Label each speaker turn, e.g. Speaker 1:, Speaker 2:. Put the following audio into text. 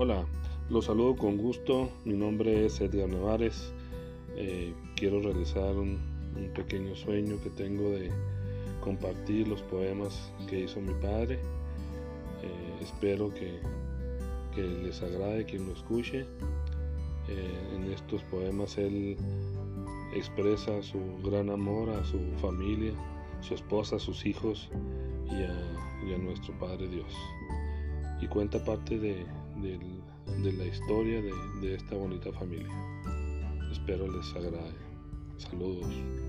Speaker 1: Hola, los saludo con gusto. Mi nombre es Edgar Nevares. Eh, quiero realizar un, pequeño sueño que tengo de compartir los poemas que hizo mi padre. Eh, espero que, les agrade quien lo escuche. Eh, en estos poemas él expresa su gran amor a su familia, su esposa, sus hijos y a, nuestro Padre Dios. Y cuenta parte de, la historia de, de esta bonita familia. Espero les agrade. Saludos.